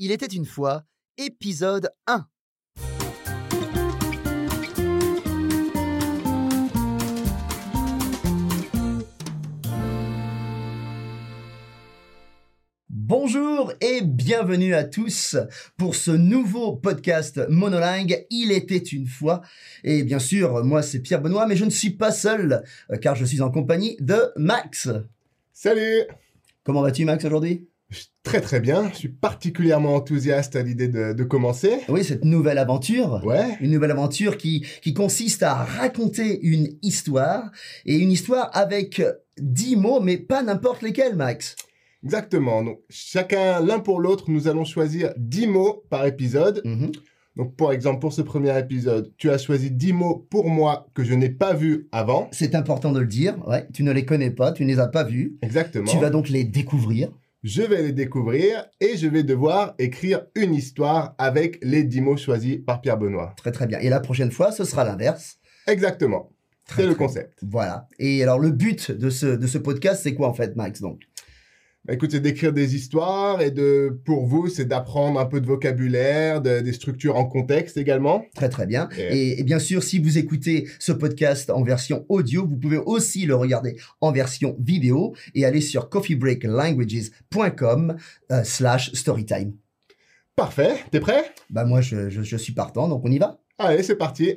Il était une fois, épisode 1. Bonjour et bienvenue à tous pour ce nouveau podcast monolingue. Il était une fois. Et bien sûr, moi c'est Pierre Benoît, mais je ne suis pas seul euh, car je suis en compagnie de Max. Salut Comment vas-tu Max aujourd'hui? Très très bien, je suis particulièrement enthousiaste à l'idée de, de commencer. Oui, cette nouvelle aventure. Ouais, Une nouvelle aventure qui, qui consiste à raconter une histoire et une histoire avec dix mots, mais pas n'importe lesquels, Max. exactement. Donc chacun, l'un pour l'autre, nous allons choisir 10 mots par épisode. Mhm. Donc par exemple, pour ce premier épisode, tu as choisi 10 mots pour moi que je n'ai pas vus avant. C'est important de le dire. Ouais, tu ne les connais pas, tu ne les as pas vus. Exactement. Tu vas donc les découvrir. Je vais les découvrir et je vais devoir écrire une histoire avec les 10 mots choisis par Pierre Benoît. Très très bien. Et la prochaine fois, ce sera l'inverse. Exactement. C'est le concept. Voilà. Et alors le but de ce, de ce podcast, c'est quoi en fait, Max donc? Écoute, c'est d'écrire des histoires et de, pour vous, c'est d'apprendre un peu de vocabulaire, de- des structures en contexte également. Très très bien. Et- bien sûr, si vous écoutez ce podcast en version audio, vous pouvez aussi le regarder en version vidéo et aller sur coffeebreaklanguages.com euh, slash storytime. Parfait, t'es prêt? Bah moi, je, je, je suis partant, donc on y va. Allez, c'est parti.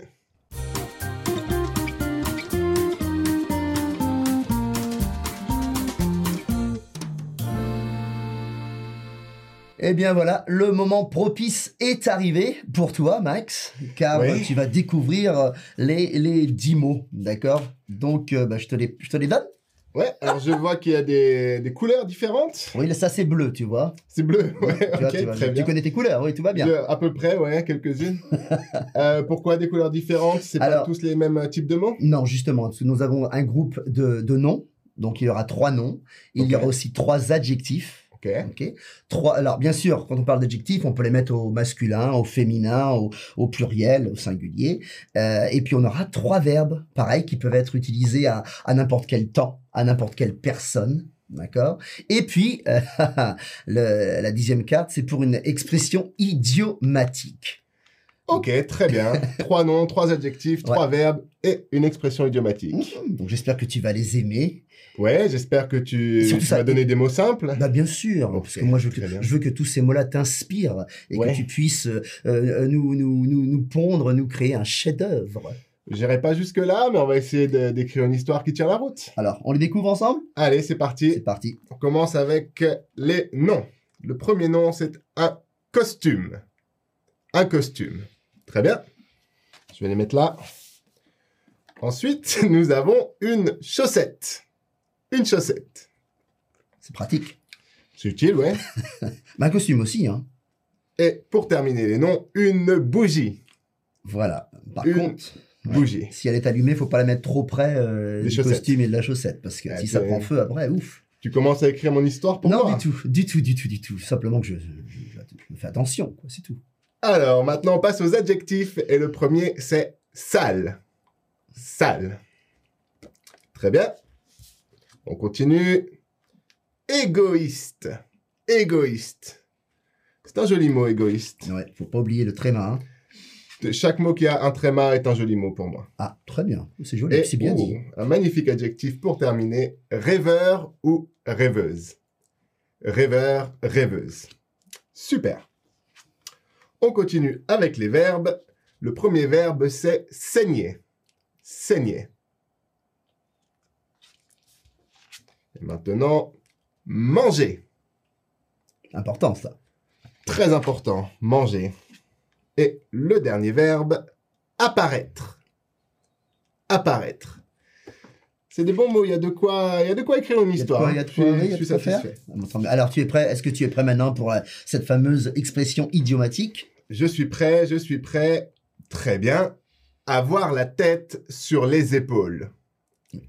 Eh bien voilà, le moment propice est arrivé pour toi, Max, car Oui. tu vas découvrir euh, les, les 10 mots, d'accord? Donc, euh, bah, je, te les, je te les donne. Ouais, alors je vois qu'il y a des, des couleurs différentes. Oui, ça c'est bleu, tu vois. C'est bleu, ouais, Tu, vois, ok, tu, vois, très tu bien. connais tes couleurs, oui, tout va bien. Je- à peu près, ouais, quelques-unes. Euh, pourquoi des couleurs différentes? C'est pas tous les mêmes types de mots? Non, justement, nous avons un groupe de, de noms. Donc, il y aura trois noms. Il y aura aussi trois adjectifs. Ok. ok trois, alors, bien sûr, quand on parle d'adjectifs, on peut les mettre au masculin, au féminin, au, pluriel, au singulier. Euh, et puis, on aura trois verbes, pareil, qui peuvent être utilisés à, à n'importe quel temps, à n'importe quelle personne. D'accord? Et puis, euh, le- la dixième carte, c'est pour une expression idiomatique. Ok, très bien. trois noms, trois adjectifs, trois verbes et une expression idiomatique. Donc, j'espère que tu vas les aimer. Ouais, j'espère que tu, tu ça- vas donner des mots simples. Bah bien sûr, parce que moi je veux que, je veux que tous ces mots-là t'inspirent et Ouais. que tu puisses euh, euh, nous, nous, nous, nous pondre, nous créer un chef-d'œuvre. J'irai pas jusque-là, mais on va essayer d'écrire une histoire qui tient la route. Alors, on les découvre ensemble? Allez, c'est C'est parti. parti. On commence avec les noms. Le premier nom, c'est un costume. Un costume. Très bien. Je vais les mettre là. Ensuite, nous avons une chaussette. Une chaussette. C'est pratique. C'est utile, ouais. Bah, un costume aussi, hein. Et pour terminer les noms, une bougie. Voilà. Par Une contre, ouais, Bougie. si elle est allumée, faut pas la mettre trop près euh, du costume et de la chaussette, parce que Ah, si ça c'est- prend feu après, ouf. Tu commences à écrire mon histoire pour non, moi du tout, du tout, du tout, du tout. Simplement que je, je, je- je fais attention, quoi, c'est tout. Alors, maintenant, on passe aux adjectifs. Et le premier, c'est sale. Sale. Très bien. On continue. Égoïste. Égoïste. C'est un joli mot, égoïste. Ouais, faut pas oublier le tréma. hein. De- Chaque mot qui a un tréma est un joli mot pour moi. Ah, très bien. C'est joli, c'est bien oh, dit. un magnifique adjectif pour terminer. Rêveur ou rêveuse? Rêveur, rêveuse. Super. On continue avec les verbes. Le premier verbe, c'est saigner. Saigner. Et maintenant, manger. Important, ça. Très important, manger. Et le dernier verbe, apparaître. Apparaître. C'est des bons mots, il y a de quoi, il y a de quoi écrire une Il y a de histoire. quoi- il y a de quoi- il y a je suis quoi faire. satisfait. Ah. Alors, tu es prêt Est-ce que tu es prêt maintenant pour euh, cette fameuse expression idiomatique? Je suis prêt, je suis prêt. Très bien. Avoir la tête sur les épaules.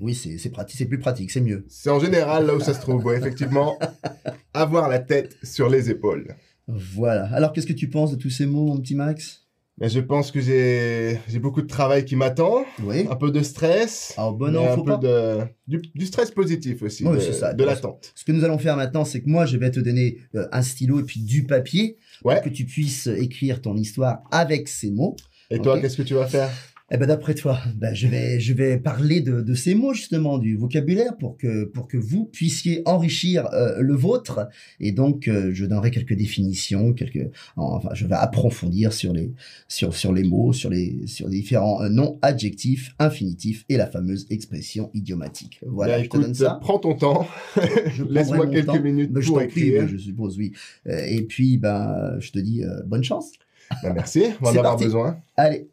Oui, c'est c'est pratique, c'est plus pratique, c'est mieux. C'est en général là où ça se trouve, ouais, effectivement. Avoir la tête sur les épaules. Voilà. Alors, qu'est-ce que tu penses de tous ces mots, mon petit Max? Mais je pense que j'ai j'ai beaucoup de travail qui m'attend, Oui. un peu de stress, Ah, bon, un faut peu pas. de du, du stress positif aussi, Oui, de, c'est ça. de l'attente. Ce que nous allons faire maintenant, c'est que moi, je vais te donner euh, un stylo et puis du papier Ouais. pour que tu puisses écrire ton histoire avec ces mots. Et toi, qu'est-ce que tu vas faire? Eh ben d'après toi, ben, je vais je vais parler de, de ces mots justement du vocabulaire pour que pour que vous puissiez enrichir euh, le vôtre et donc euh, je donnerai quelques définitions, quelques enfin je vais approfondir sur les sur sur les mots, sur les sur les différents euh, noms adjectifs, infinitifs et la fameuse expression idiomatique. Voilà, Bah, je te donne ça. prends ton temps. Je Laisse-moi quelques temps. minutes Ben, je pour prie, écrire. ben, je suppose oui. Et puis ben je te dis bonne chance. Ben, merci, on va en avoir besoin. Allez.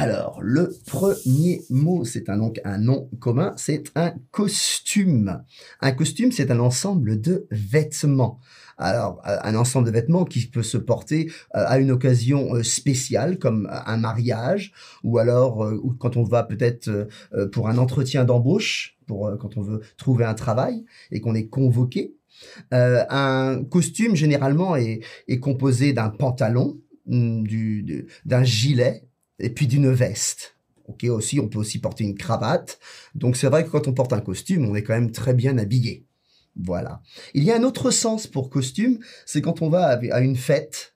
Alors, le premier mot, c'est un, nom commun, c'est un costume. Un costume, c'est un ensemble de vêtements. Alors, euh, un ensemble de vêtements qui peut se porter euh, à une occasion euh, spéciale, comme un mariage, ou alors quand on va peut-être pour un entretien d'embauche, pour quand on veut trouver un travail et qu'on est convoqué. Un costume, généralement, est, composé d'un pantalon, de- d'un gilet et puis d'une veste. Ok, aussi, on peut aussi porter une cravate. Donc, c'est vrai que quand on porte un costume, on est quand même très bien habillé. Voilà. Il y a un autre sens pour costume, c'est quand on va à une fête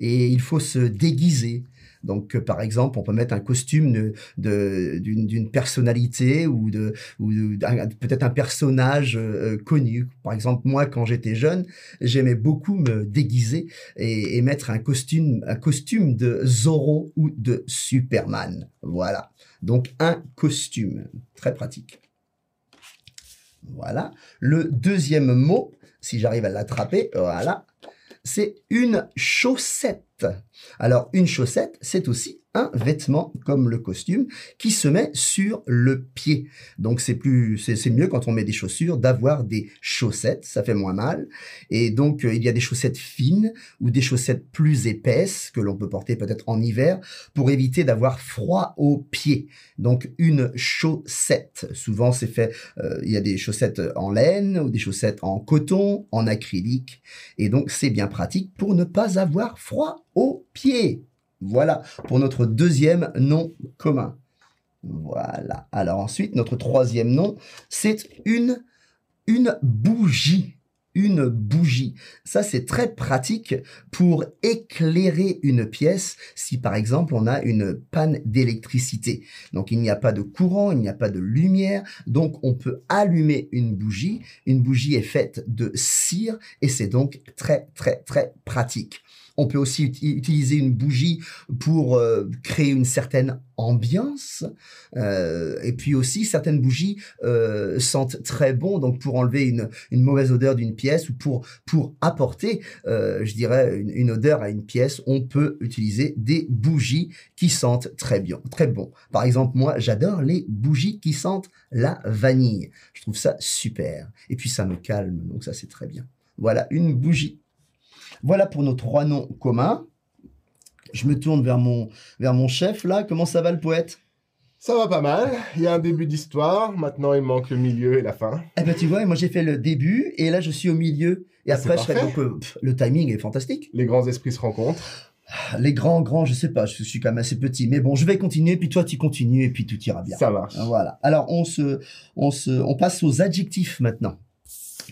et il faut se déguiser. Donc, euh, par exemple, on peut mettre un costume de- de- d'une d'une personnalité ou de de- peut-être un personnage euh, connu. Par exemple, moi, quand j'étais jeune, j'aimais beaucoup me déguiser et, et mettre un costume, un costume de Zorro ou de Superman. Voilà. Donc un costume, très pratique. Voilà. Le deuxième mot, si j'arrive à l'attraper, voilà, c'est une chaussette. Alors une chaussette, c'est aussi un vêtement comme le costume qui se met sur le pied. Donc c'est plus, c'est mieux quand on met des chaussures d'avoir des chaussettes, ça fait moins mal. Et donc euh, il y a des chaussettes fines ou des chaussettes plus épaisses que l'on peut porter peut-être en hiver pour éviter d'avoir froid aux pieds. Donc une chaussette, souvent c'est fait, euh, il y a des chaussettes en laine ou des chaussettes en coton, en acrylique, et donc c'est bien pratique pour ne pas avoir froid aux pieds. Voilà pour notre deuxième nom commun. Voilà. Alors ensuite, notre troisième nom, c'est une, une bougie. Une bougie. Ça, c'est très pratique pour éclairer une pièce si, par exemple, on a une panne d'électricité. Donc, il n'y a pas de courant, il n'y a pas de lumière. Donc, on peut allumer une bougie. Une bougie est faite de cire et c'est donc très, très, très pratique. On peut aussi uti- utiliser une bougie pour euh, créer une certaine ambiance. Euh, et puis aussi, certaines bougies euh, sentent très bon, donc pour enlever une, une mauvaise odeur d'une pièce ou pour, pour apporter, euh, je dirais, une, une odeur à une pièce, on peut utiliser des bougies qui sentent très bien, très bon. Par exemple, moi, j'adore les bougies qui sentent la vanille. Je trouve ça super. Et puis, ça me calme, donc ça, c'est très bien. Voilà, une bougie. Voilà pour nos trois noms communs. Je me tourne vers mon, vers mon chef, là. Comment ça va, le poète? Ça va pas mal. Il y a un début d'histoire. Maintenant, il manque le milieu et la fin. Eh ben, tu vois, moi, j'ai fait le début, et là, je suis au milieu. Et Ah, après, je serai parfait. donc... euh, pff, le timing est fantastique. Les grands esprits se rencontrent. Les grands, grands, je sais pas, je suis quand même assez petit. Mais bon, je vais continuer, puis toi, tu continues, et puis tout ira bien. Ça marche. Voilà. Alors, on se, on se, on passe aux adjectifs maintenant.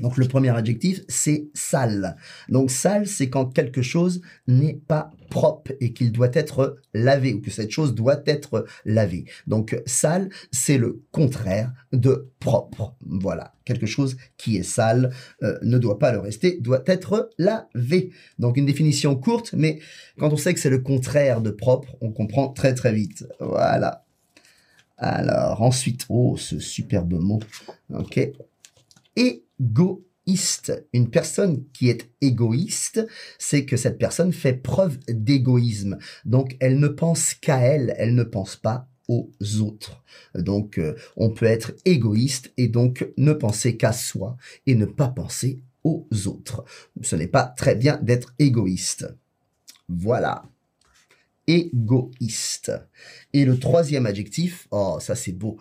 Donc, le premier adjectif, c'est sale. Donc, sale, c'est quand quelque chose n'est pas propre et qu'il doit être lavé ou que cette chose doit être lavée. Donc, sale, c'est le contraire de propre. Voilà. Quelque chose qui est sale euh, ne doit pas le rester, doit être lavé. Donc, une définition courte, mais quand on sait que c'est le contraire de propre, on comprend très très vite. Voilà. Alors, ensuite, oh, ce superbe mot. Ok. Égoïste. Une personne qui est égoïste, c'est que cette personne fait preuve d'égoïsme. Donc, elle ne pense qu'à elle, elle ne pense pas aux autres. Donc, euh, on peut être égoïste et donc ne penser qu'à soi et ne pas penser aux autres. Ce n'est pas très bien d'être égoïste. Voilà. Égoïste. Et le troisième adjectif, oh, ça c'est beau.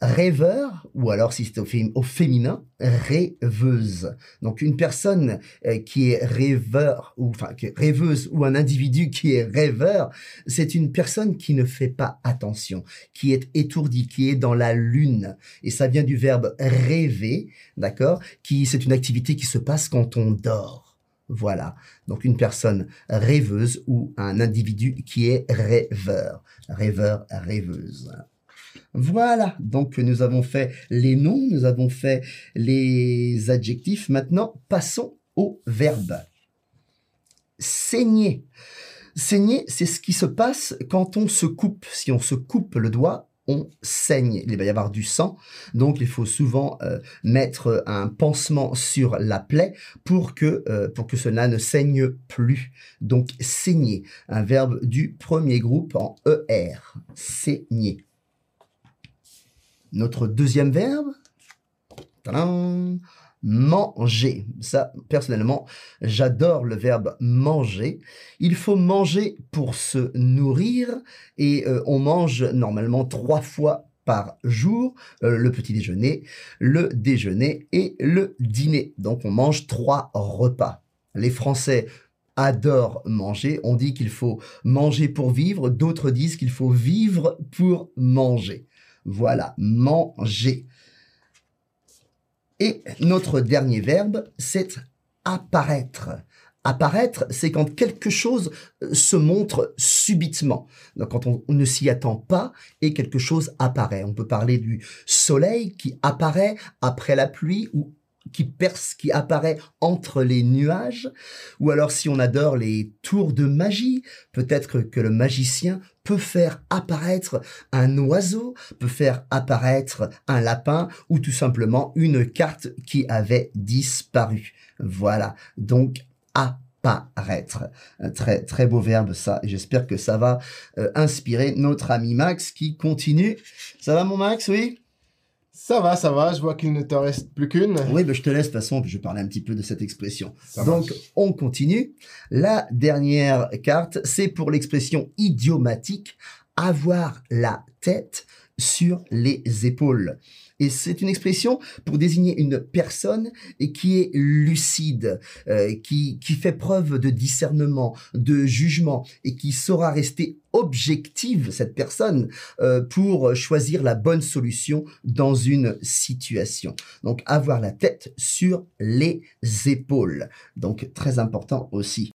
Rêveur, ou alors si c'est au, au féminin, rêveuse. Donc une personne euh, qui est rêveur, ou enfin rêveuse, ou un individu qui est rêveur, c'est une personne qui ne fait pas attention, qui est étourdie, qui est dans la lune. Et ça vient du verbe rêver, d'accord Qui c'est une activité qui se passe quand on dort. Voilà. Donc une personne rêveuse ou un individu qui est rêveur. Rêveur, rêveuse. Voilà, donc nous avons fait les noms, nous avons fait les adjectifs. Maintenant, passons au verbe. Saigner. Saigner, c'est ce qui se passe quand on se coupe. Si on se coupe le doigt, on saigne. Il va y avoir du sang, donc il faut souvent euh, mettre un pansement sur la plaie pour que, euh, pour que cela ne saigne plus. Donc saigner, un verbe du premier groupe en ER. Saigner. Notre deuxième verbe, manger. Ça, personnellement, j'adore le verbe manger. Il faut manger pour se nourrir et euh, on mange normalement trois fois par jour, euh, le petit déjeuner, le déjeuner et le dîner. Donc on mange trois repas. Les Français adorent manger. On dit qu'il faut manger pour vivre, d'autres disent qu'il faut vivre pour manger. Voilà, manger. Et notre dernier verbe, c'est apparaître. Apparaître, c'est quand quelque chose euh, se montre subitement. Donc quand on, on ne s'y attend pas et quelque chose apparaît. On peut parler du soleil qui apparaît après la pluie ou qui perce, qui apparaît entre les nuages. Ou alors si on adore les tours de magie, peut-être que le magicien peut faire apparaître un oiseau, peut faire apparaître un lapin ou tout simplement une carte qui avait disparu. Voilà. Donc, apparaître. Un très, très beau verbe, ça. Et j'espère que ça va euh, inspirer notre ami Max qui continue. Ça va, mon Max, oui? Ça va, ça va, je vois qu'il ne te reste plus qu'une. Oui, ben je te laisse, de toute façon, puis je vais parler un petit peu de cette expression. Ça Donc, marche. on continue. La dernière carte, c'est pour l'expression idiomatique, avoir la tête sur les épaules. Et c'est une expression pour désigner une personne qui est lucide, euh, qui, qui fait preuve de discernement, de jugement et qui saura rester objective, cette personne, euh, pour choisir la bonne solution dans une situation. Donc, avoir la tête sur les épaules. Donc, très important aussi.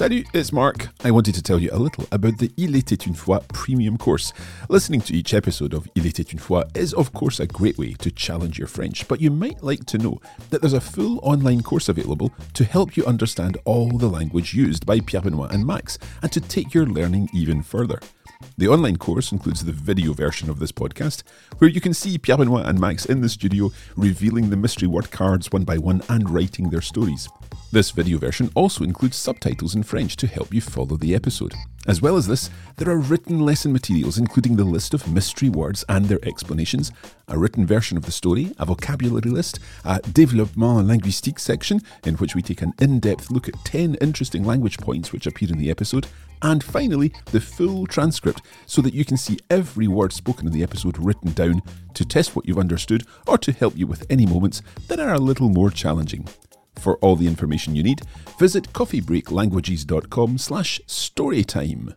Salut, it's Mark. I wanted to tell you a little about the Il était une fois premium course. Listening to each episode of Il était une fois is, of course, a great way to challenge your French, but you might like to know that there's a full online course available to help you understand all the language used by Pierre Benoit and Max and to take your learning even further. The online course includes the video version of this podcast, where you can see Pierre Benoit and Max in the studio revealing the mystery word cards one by one and writing their stories. This video version also includes subtitles in French to help you follow the episode. As well as this, there are written lesson materials including the list of mystery words and their explanations, a written version of the story, a vocabulary list, a développement linguistique section in which we take an in-depth look at 10 interesting language points which appear in the episode, and finally, the full transcript so that you can see every word spoken in the episode written down to test what you've understood or to help you with any moments that are a little more challenging. For all the information you need, visit coffeebreaklanguages.com slash storytime.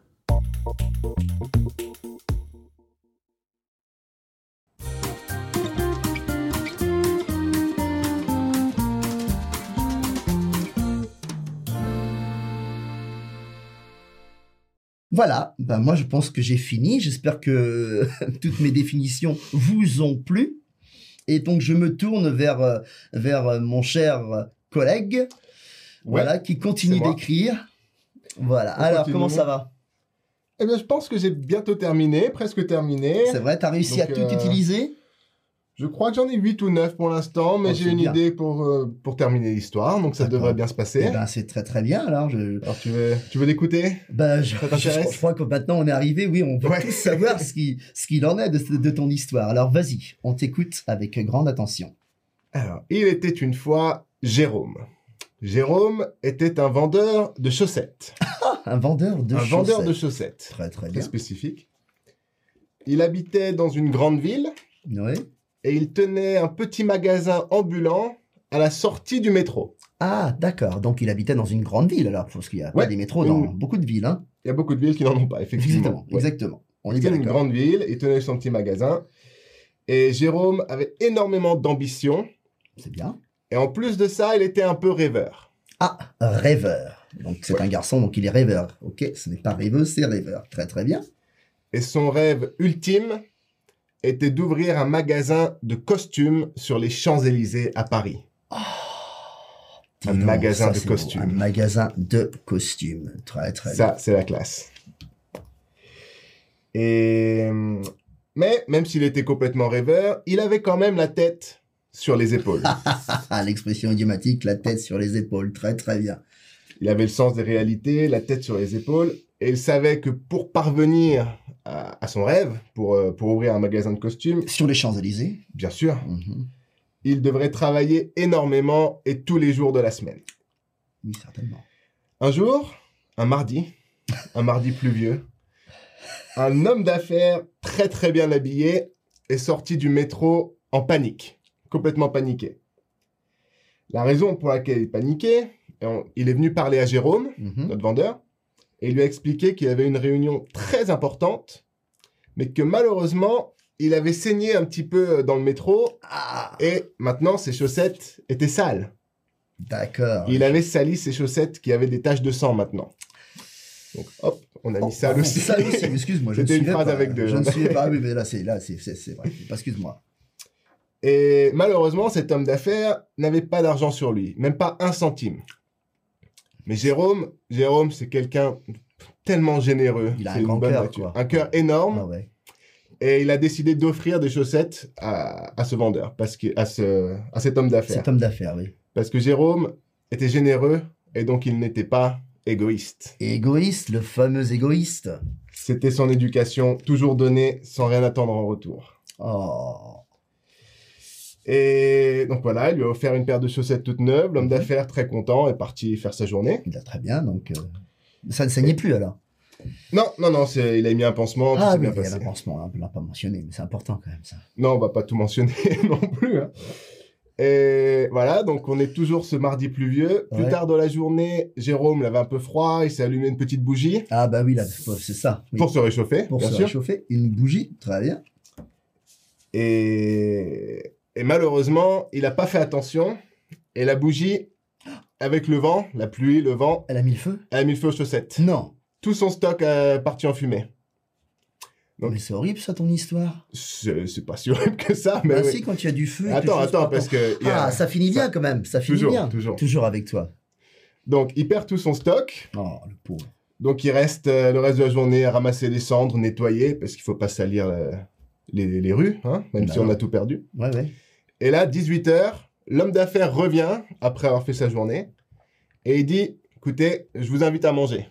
Voilà, ben moi je pense que j'ai fini. J'espère que toutes mes définitions vous ont plu. Et donc je me tourne vers, euh, vers euh, mon cher collègue, voilà, qui continue d'écrire. Voilà. On Alors, continue. comment ça va? Eh bien, je pense que j'ai bientôt terminé, presque terminé. C'est vrai, t'as réussi à tout euh, utiliser? Je crois que j'en ai 8 ou 9 pour l'instant, mais Oh, j'ai une bien. idée pour, euh, pour terminer l'histoire, donc ça devrait bien se passer. Eh ben, c'est très très bien. Alors, je, Alors, tu veux, tu veux l'écouter? Ben, je, je- je crois que maintenant on est arrivé. Oui, on veut Ouais. tous savoir ce qui- ce qu'il en est de, de ton histoire. Alors, vas-y, on t'écoute avec grande attention. Alors, il était une fois Jérôme. Jérôme était un vendeur de chaussettes. Un vendeur de un chaussettes. vendeur de chaussettes. Très très Très bien. spécifique. Il habitait dans une grande ville Oui. Et il tenait un petit magasin ambulant à la sortie du métro. Ah, d'accord. Donc il habitait dans une grande ville alors, parce qu'il y a Ouais. pas des métros dans Une- beaucoup de villes. Hein. Il y a beaucoup de villes qui n'en ont pas, effectivement. Exactement. Ouais. Exactement. On bien une grande ville, il tenait son petit magasin. Et Jérôme avait énormément d'ambition. C'est bien. Et en plus de ça, il était un peu rêveur. Ah, rêveur. Donc c'est Ouais. un garçon, donc il est rêveur. Ok, ce n'est pas rêveux, c'est rêveur. Très très bien. Et son rêve ultime était d'ouvrir un magasin de costumes sur les Champs-Élysées à Paris. Dis Un magasin de beau. costumes. Un magasin de costumes. Très très Ça, c'est la classe. Et... Mais même s'il était complètement rêveur, il avait quand même la tête sur les épaules. bien. L'expression idiomatique, la tête sur les épaules. Très très bien. Il avait le sens des réalités, la tête sur les épaules, et il savait que pour parvenir à, à son rêve, pour, euh, pour ouvrir un magasin de costumes, Sur les Champs-Élysées. bien sûr, Mhm. il devrait travailler énormément et tous les jours de la semaine. Oui, certainement. Un jour, un mardi, un mardi pluvieux, un homme d'affaires très très bien habillé est sorti du métro en panique, complètement paniqué. La raison pour laquelle il paniquait, il est venu parler à Jérôme, Mhm. notre vendeur, et il lui a expliqué qu'il avait une réunion très importante, mais que malheureusement, il avait saigné un petit peu dans le métro, Ah, et maintenant ses chaussettes étaient sales. d'accord. Il avait sali ses chaussettes qui avaient des taches de sang maintenant. Donc hop, on a mis Oh, sale pardon, aussi. Sale aussi, excuse-moi. C'était une phrase pas. avec deux, Je ne suivais pas, oui, mais là, c'est là, c'est c'est- c'est vrai. Excuse-moi. Et malheureusement, cet homme d'affaires n'avait pas d'argent sur lui, même pas un centime. Mais Jérôme, Jérôme, c'est quelqu'un tellement généreux. Il a un grand cœur, quoi. Un cœur énorme. Ah ouais. Et il a décidé d'offrir des chaussettes à, à ce vendeur, parce que, à, ce, à cet homme d'affaires. Cet homme d'affaires, oui. Parce que Jérôme était généreux et donc il n'était pas égoïste. Égoïste, le fameux égoïste. C'était son éducation, toujours donnée sans rien attendre en retour. Oh. Et donc voilà, il lui a offert une paire de chaussettes toutes neuves. L'homme Mhm. d'affaires, très content, est parti faire sa journée. Il a très bien, donc euh, ça ne saignait plus alors. Non, non, non, c'est- il a mis un pansement, Ah oui, bien il y a un pansement, hein, on ne l'a pas mentionné, mais c'est important quand même ça. Non, on va pas tout mentionner non plus. hein. Et voilà, donc on est toujours ce mardi pluvieux. Plus Ouais. tard dans la journée, Jérôme il avait un peu froid, il s'est allumé une petite bougie Ah bah oui, là, c'est ça. oui. pour se réchauffer, Pour bien se sûr. réchauffer, une bougie, très bien. Et... et malheureusement, il n'a pas fait attention. Et la bougie, avec le vent, la pluie, le vent, Elle a mis le feu? elle a mis le feu aux chaussettes. Non. Tout son stock est parti en fumée. Donc- Mais c'est horrible ça ton histoire. C'est pas si horrible que ça, mais bah oui. si, quand tu as du feu. Attends, attends, parce que... il y a- Ah, ça finit bien quand même, ça finit Toujours, bien. toujours. Toujours avec toi. Donc, il perd tout son stock. Oh, le pauvre. Donc, il reste euh, le reste de la journée à ramasser les cendres, nettoyer, parce qu'il faut pas salir euh, les, les rues, hein, même Bah si on a tout perdu. Ouais, ouais. Et là, 18h, l'homme d'affaires revient, après avoir fait sa journée, et il dit, écoutez, je vous invite à manger.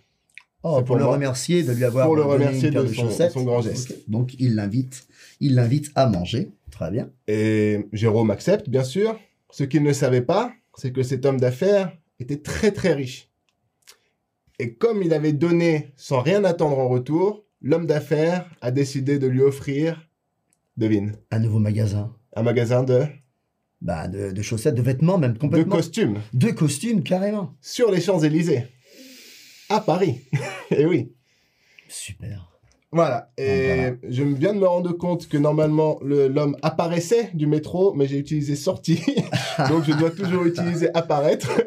Oh, pour, pour le moi. remercier de lui avoir Pour le donné remercier de de son- son grand geste. Donc il l'invite, il l'invite à manger. Très bien. Et Jérôme accepte, bien sûr. Ce qu'il ne savait pas, c'est que cet homme d'affaires était très très riche. Et comme il avait donné sans rien attendre en retour, l'homme d'affaires a décidé de lui offrir, devine, Un nouveau magasin. Un magasin de, Bah, de, de chaussettes, de vêtements même de complètement. costumes De costumes carrément. sur les Champs-Élysées, à Paris. Et oui. Super. Voilà. Et Voilà. je viens de me rendre compte que normalement le- l'homme apparaissait du métro, mais j'ai utilisé sortie. Donc je dois toujours utiliser apparaître.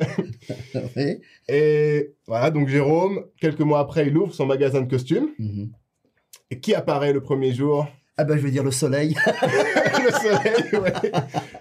Oui. Et voilà, donc Jérôme, quelques mois après, il ouvre son magasin de costumes. Mhm. Et qui apparaît le premier jour? Ah bah je veux dire le soleil. Le soleil, ouais.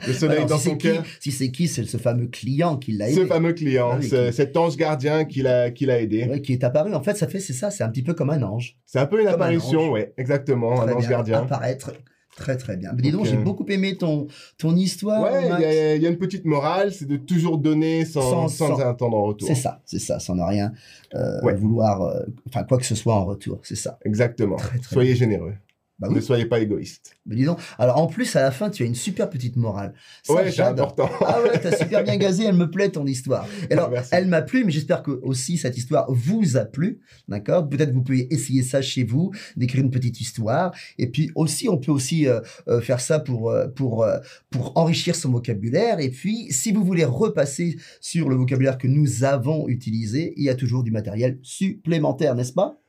Le soleil Alors, dans si son cœur. si c'est qui, c'est ce fameux client qui l'a aidé. Ce fameux client, Ah oui, qui- cet ange gardien qui l'a qui l'a aidé. Ouais, qui est apparu. En fait, ça fait, c'est ça, c'est un petit peu comme un ange. C'est un peu une Comme apparition, ouais, exactement, un ange gardien. Apparaître. Très très bien. Mais dis donc, Donc, j'ai euh, beaucoup aimé ton, ton histoire. Ouais, il y, a- il y a une petite morale, c'est de toujours donner sans, Sans- sans, sans- attendre en retour. C'est ça, c'est ça, sans ne rien euh, Ouais. vouloir, euh, enfin quoi que ce soit en retour, c'est ça. Exactement. Très, très Soyez généreux. Bah Ne soyez pas égoïste. mais dis donc. Alors en plus, à la fin, tu as une super petite morale. Ça, ouais, c'est j'adore. important. Ah ouais, t'as super bien gazé, elle me plaît ton histoire. Et alors, Merci. elle m'a plu, mais j'espère que aussi cette histoire vous a plu, d'accord? Peut-être vous pouvez essayer ça chez vous, d'écrire une petite histoire. Et puis aussi, on peut aussi euh, euh, faire ça pour euh, pour euh, pour enrichir son vocabulaire. Et puis, si vous voulez repasser sur le vocabulaire que nous avons utilisé, il y a toujours du matériel supplémentaire, n'est-ce pas?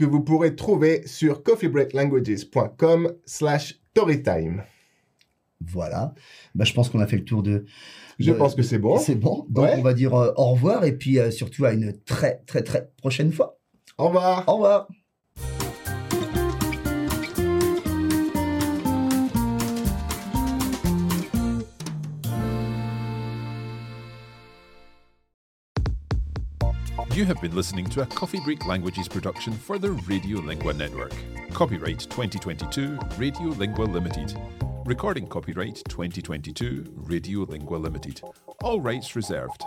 Que vous pourrez trouver sur coffeebreaklanguages.com slash storytime. Voilà. Bah, je pense qu'on a fait le tour de. Je de- pense que c'est bon. C'est bon. Donc, Ouais. on va dire euh, au revoir et puis euh, surtout à une très très très prochaine fois. Au revoir. Au revoir. You have been listening to a Coffee Break Languages production for the Radiolingua Network. Copyright 2022 Radiolingua Limited. Recording copyright 2022 Radiolingua Limited. All rights reserved.